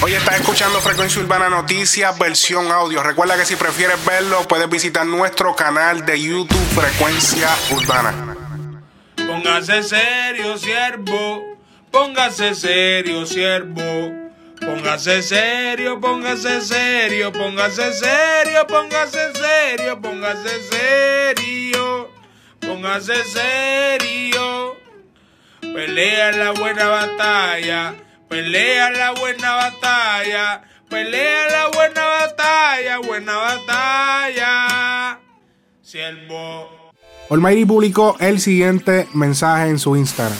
Hoy estás escuchando Frecuencia Urbana Noticias, versión audio. Recuerda que si prefieres verlo, puedes visitar nuestro canal de YouTube Frecuencia Urbana. Póngase serio, siervo. Póngase serio, siervo. Póngase serio, póngase serio, póngase serio, póngase serio, póngase serio, póngase serio. Pelea la buena batalla Pelea la buena batalla, pelea la buena batalla, buena batalla. Siervo. Olmairi publicó el siguiente mensaje en su Instagram.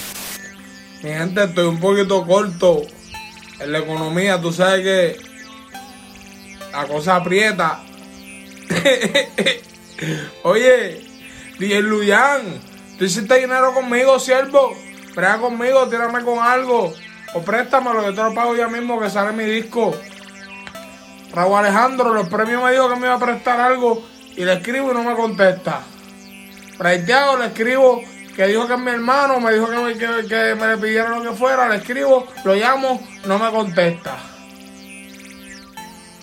Mi gente, estoy un poquito corto en la economía. Tú sabes que la cosa aprieta. Oye, DJ Luyan, tú hiciste dinero conmigo, siervo. Prea conmigo, tírame con algo. O préstamelo, yo te lo pago ya mismo que sale mi disco. Raúl Alejandro, los premios me dijo que me iba a prestar algo y le escribo y no me contesta. Praiteado le escribo que dijo que es mi hermano, me dijo que, me, que, me le pidiera lo que fuera, le escribo, lo llamo, no me contesta.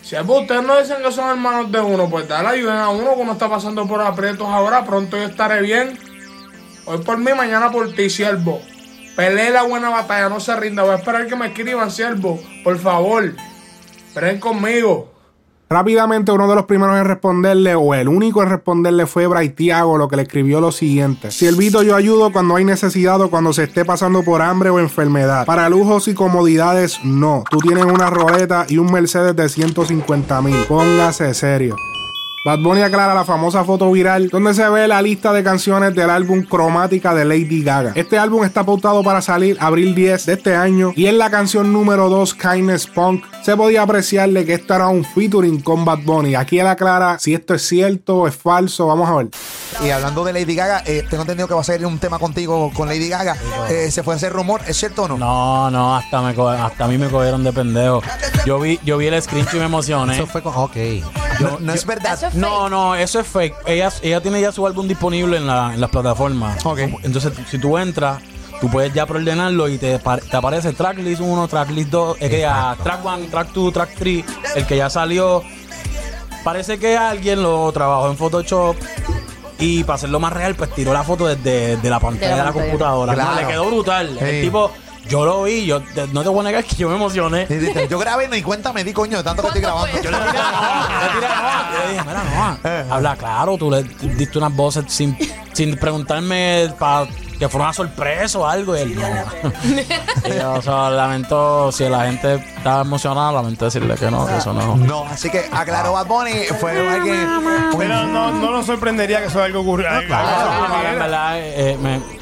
Si ustedes no dicen que son hermanos de uno, pues dale ayuda a uno que uno está pasando por aprietos ahora, pronto yo estaré bien. Hoy por mí, mañana por ti, siervo. Pelee la buena batalla, no se rinda. Voy a esperar que me escriban, siervo. Por favor, esperen conmigo. Rápidamente uno de los primeros en responderle, o el único en responderle fue Braithiago, lo que le escribió lo siguiente. Siervito, yo ayudo cuando hay necesidad o cuando se esté pasando por hambre o enfermedad. Para lujos y comodidades, no. Tú tienes una roleta y un Mercedes de 150 mil. Póngase serio. Bad Bunny aclara la famosa foto viral donde se ve la lista de canciones del álbum Cromática de Lady Gaga. Este álbum está pautado para salir abril 10 de este año y en la canción número 2 Kindness Punk se podía apreciarle que esto era un featuring con Bad Bunny. Aquí él aclara si esto es cierto o es falso. Vamos a ver. Y hablando de Lady Gaga, eh, tengo entendido que va a ser un tema contigo con Lady Gaga. Eh, ¿Se fue a hacer rumor? ¿Es cierto o no? No, no, hasta, me hasta a mí me cogieron de pendejo. Yo vi, yo vi el screenshot y me emocioné. Eso fue con. Ok. No, es verdad. No, no, eso es fake. Ella, ella tiene ya su álbum disponible en, la, en las plataformas. Entonces, si tú entras, tú puedes ya preordenarlo y te, te aparece tracklist 1, tracklist 2, es que ya track 1, track 2, track 3, el que ya salió. Parece que alguien lo trabajó en Photoshop y para hacerlo más real, pues tiró la foto desde, la pantalla de la, computadora. le quedó brutal. El tipo yo lo vi, yo no te voy a negar que yo me emocioné. yo grabé ni cuenta me di, coño, de tanto que estoy grabando. Yo le tiré Yo le dije, mira, no, eh. habla claro, tú le diste unas voces sin, sin preguntarme para que fuera una sorpresa o algo. Y él, no. o sea, lamento, si la gente estaba emocionada, lamento decirle que no, que eso no. No, así que aclaró Bad Bunny, fue alguien. Pero no, no nos sorprendería que eso algo ocurriera. claro, en verdad, eh, me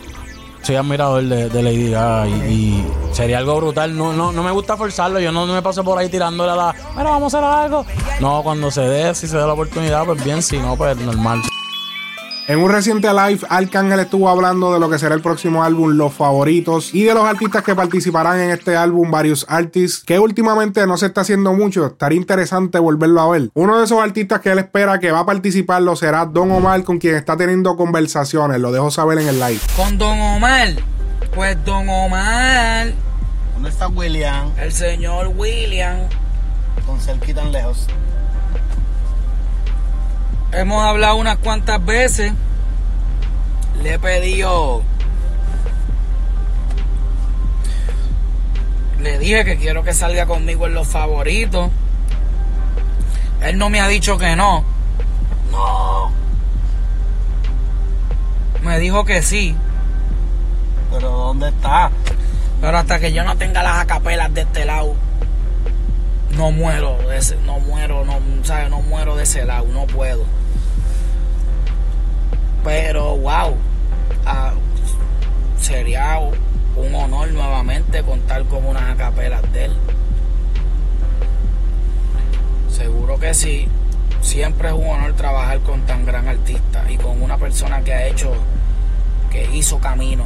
soy admirador de, de Lady Gaga y, sería algo brutal. No, no, no me gusta forzarlo, yo no, me paso por ahí tirándole a la, bueno, vamos a hacer algo. No, cuando se dé, si se da la oportunidad, pues bien, si no, pues normal. En un reciente live, Arcángel estuvo hablando de lo que será el próximo álbum, los favoritos, y de los artistas que participarán en este álbum, varios artistas, que últimamente no se está haciendo mucho, estaría interesante volverlo a ver. Uno de esos artistas que él espera que va a participar lo será Don Omar, con quien está teniendo conversaciones, lo dejo saber en el live. Con Don Omar, pues Don Omar. ¿Dónde está William? El señor William. Con tan lejos. Hemos hablado unas cuantas veces. Le he pedido. Le dije que quiero que salga conmigo en los favoritos. Él no me ha dicho que no. No. Me dijo que sí. Pero ¿dónde está? Pero hasta que yo no tenga las acapelas de este lado, no muero, de ese, no muero, no, ¿sabes? no muero de ese lado, no puedo. Pero, wow, ah, sería un honor nuevamente contar con unas acapelas de él. Seguro que sí. Siempre es un honor trabajar con tan gran artista y con una persona que ha hecho, que hizo camino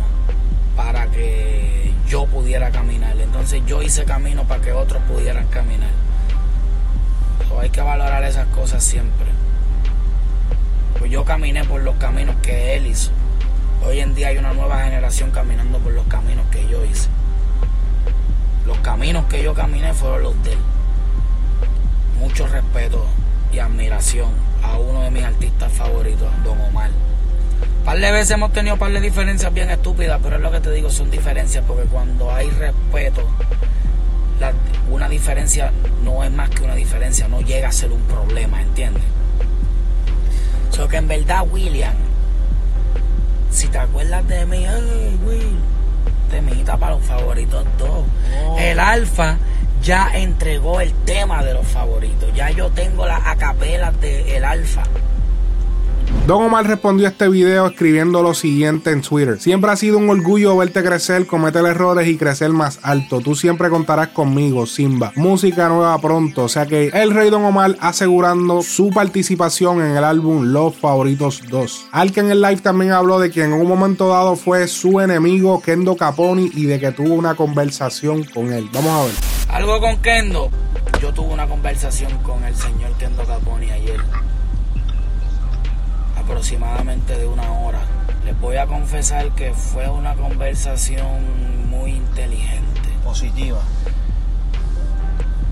para que yo pudiera caminar. Entonces yo hice camino para que otros pudieran caminar. hay que valorar esas cosas siempre. Pues yo caminé por los caminos que él hizo. Hoy en día hay una nueva generación caminando por los caminos que yo hice. Los caminos que yo caminé fueron los de él. Mucho respeto y admiración a uno de mis artistas favoritos, Don Omar. Par de veces hemos tenido par de diferencias bien estúpidas, pero es lo que te digo, son diferencias, porque cuando hay respeto, una diferencia no es más que una diferencia, no llega a ser un problema, ¿entiendes? So que en verdad, William, si te acuerdas de mí, ay, Will, temita para los favoritos dos. El Alfa ya entregó el tema de los favoritos. Ya yo tengo las acapelas de El Alfa. Don Omar respondió a este video escribiendo lo siguiente en Twitter. Siempre ha sido un orgullo verte crecer, cometer errores y crecer más alto. Tú siempre contarás conmigo, Simba. Música nueva pronto. O sea que el Rey Don Omar asegurando su participación en el álbum Los Favoritos 2. Al que en el live también habló de que en un momento dado fue su enemigo Kendo Caponi y de que tuvo una conversación con él. Vamos a ver. Algo con Kendo. Yo tuve una conversación con el señor Kendo Caponi ayer. Aproximadamente de una hora. Les voy a confesar que fue una conversación muy inteligente. Positiva.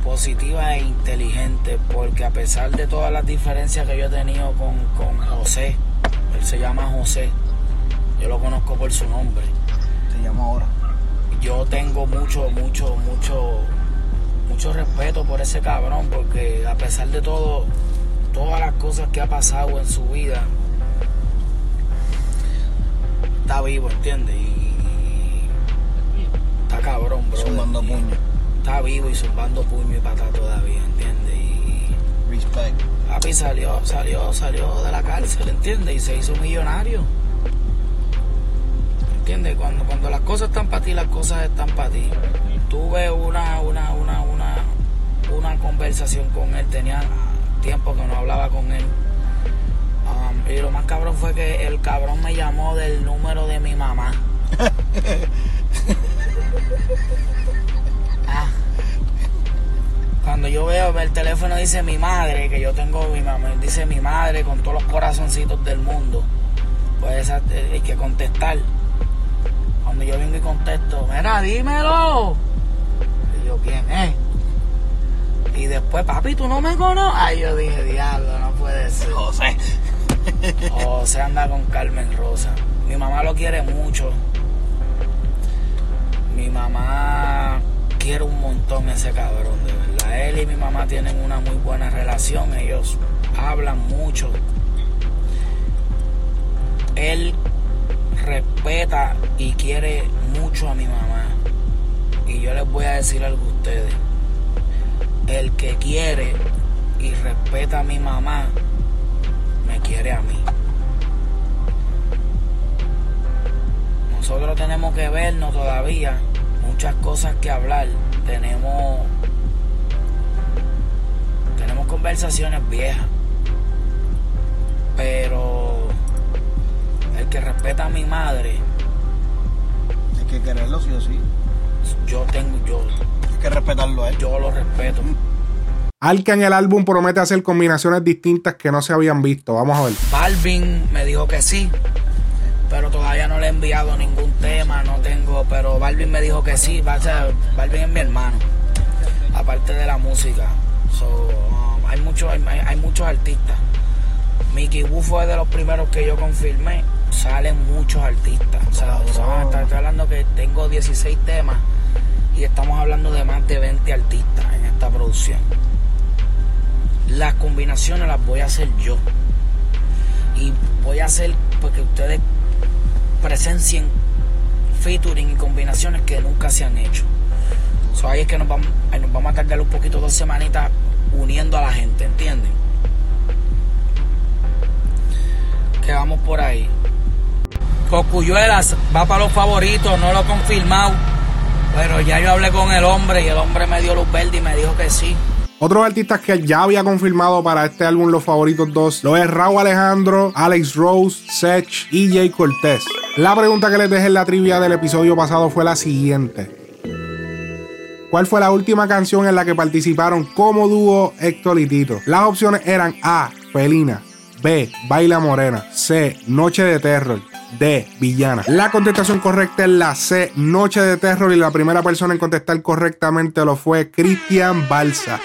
positiva e inteligente porque a pesar de todas las diferencias que yo he tenido con, con José, él se llama José, yo lo conozco por su nombre, Se llama ahora. yo tengo mucho, mucho, mucho, mucho respeto por ese cabrón porque a pesar de todo, todas las cosas que ha pasado en su vida, está vivo, ¿entiendes? Y está cabrón, bro. Zumbando puño. Está vivo y zumbando puño y pata todavía, ¿entiendes? Y Respect. papi salió, salió, salió de la cárcel, ¿entiendes? Y se hizo millonario. ¿Entiendes? Cuando, cuando las cosas están para ti, las cosas están para ti. Tuve una, una, una, una, una conversación con él, tenía tiempo que no hablaba con él. Y lo más cabrón fue que el cabrón me llamó del número de mi mamá. Ah. Cuando yo veo el teléfono dice mi madre, que yo tengo mi mamá, dice mi madre con todos los corazoncitos del mundo, pues esa, eh, hay que contestar. Cuando yo vengo y contesto, mira, dímelo. Y yo, ¿quién es? Y después, papi, ¿tú no me conoces? Ay, yo dije, diablo, no puede ser. José. O se anda con Carmen Rosa. Mi mamá lo quiere mucho. Mi mamá quiere un montón ese cabrón, de verdad. Él y mi mamá tienen una muy buena relación. Ellos hablan mucho. Él respeta y quiere mucho a mi mamá. Y yo les voy a decir algo a ustedes. El que quiere y respeta a mi mamá, me quiere a mí. Nosotros tenemos que vernos todavía, muchas cosas que hablar. Tenemos tenemos conversaciones viejas. Pero el que respeta a mi madre, Hay que quererlo sí o sí. yo tengo yo Hay que respetarlo a él. yo lo respeto. Al que en el álbum promete hacer combinaciones distintas que no se habían visto. Vamos a ver. Balvin me dijo que sí, pero todavía no le he enviado ningún tema, no tengo, pero Balvin me dijo que sí, va a ser- Balvin es mi hermano, aparte de la música. So, um, hay, muchos, hay, hay- muchos artistas. Mickey Wu fue de los primeros que yo confirmé, salen muchos artistas. O sea, son- estoy hablando que tengo 16 temas y estamos hablando de más de 20 artistas en esta producción. Las combinaciones las voy a hacer yo y voy a hacer porque ustedes presencien featuring y combinaciones que nunca se han hecho. So, ahí es que nos vamos, nos vamos a tardar un poquito, dos semanitas uniendo a la gente, ¿entienden? Que vamos por ahí. Cocuyuelas va para los favoritos, no lo he confirmado. Pero ya yo hablé con el hombre y el hombre me dio luz verde y me dijo que sí. Otros artistas que ya había confirmado para este álbum Los Favoritos 2 lo es Raúl Alejandro, Alex Rose, Sech y Jay Cortez. La pregunta que les dejé en la trivia del episodio pasado fue la siguiente. ¿Cuál fue la última canción en la que participaron como dúo Héctor y Tito? Las opciones eran A. Felina B. Baila Morena C. Noche de Terror D. Villana. La contestación correcta es la C. Noche de Terror y la primera persona en contestar correctamente lo fue Cristian Balsa.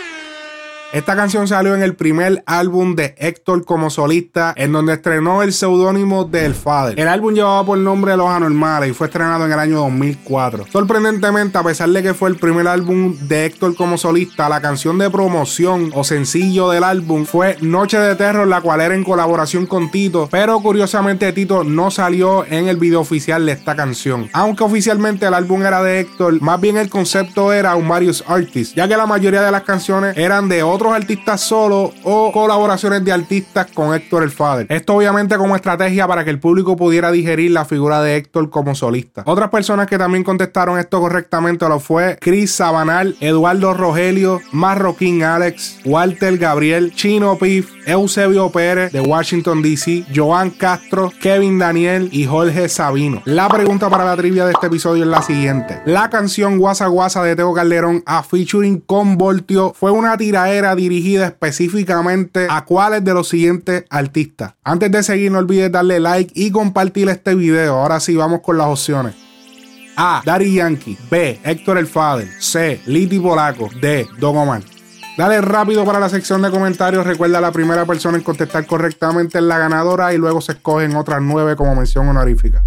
Esta canción salió en el primer álbum de Héctor como solista, en donde estrenó el seudónimo de El Father. El álbum llevaba por nombre Los Anormales y fue estrenado en el año 2004. Sorprendentemente, a pesar de que fue el primer álbum de Héctor como solista, la canción de promoción o sencillo del álbum fue Noche de Terror, la cual era en colaboración con Tito, pero curiosamente Tito no salió en el video oficial de esta canción. Aunque oficialmente el álbum era de Héctor, más bien el concepto era un Marius Artist, ya que la mayoría de las canciones eran de otro otros artistas solos o colaboraciones de artistas con Héctor el Father. Esto obviamente como estrategia para que el público pudiera digerir la figura de Héctor como solista. Otras personas que también contestaron esto correctamente lo fue Chris Sabanal, Eduardo Rogelio, Marroquín Alex, Walter Gabriel, Chino Pif, Eusebio Pérez de Washington DC, Joan Castro, Kevin Daniel y Jorge Sabino. La pregunta para la trivia de este episodio es la siguiente. La canción Guasa Guasa de Teo Calderón a featuring con Voltio fue una tiraera dirigida específicamente a cuáles de los siguientes artistas. Antes de seguir, no olvides darle like y compartir este video. Ahora sí, vamos con las opciones. A. Daddy Yankee. B. Héctor el Father. C. Liti Polaco. D. Don Omar. Dale rápido para la sección de comentarios. Recuerda la primera persona en contestar correctamente es la ganadora y luego se escogen otras nueve como mención honorífica.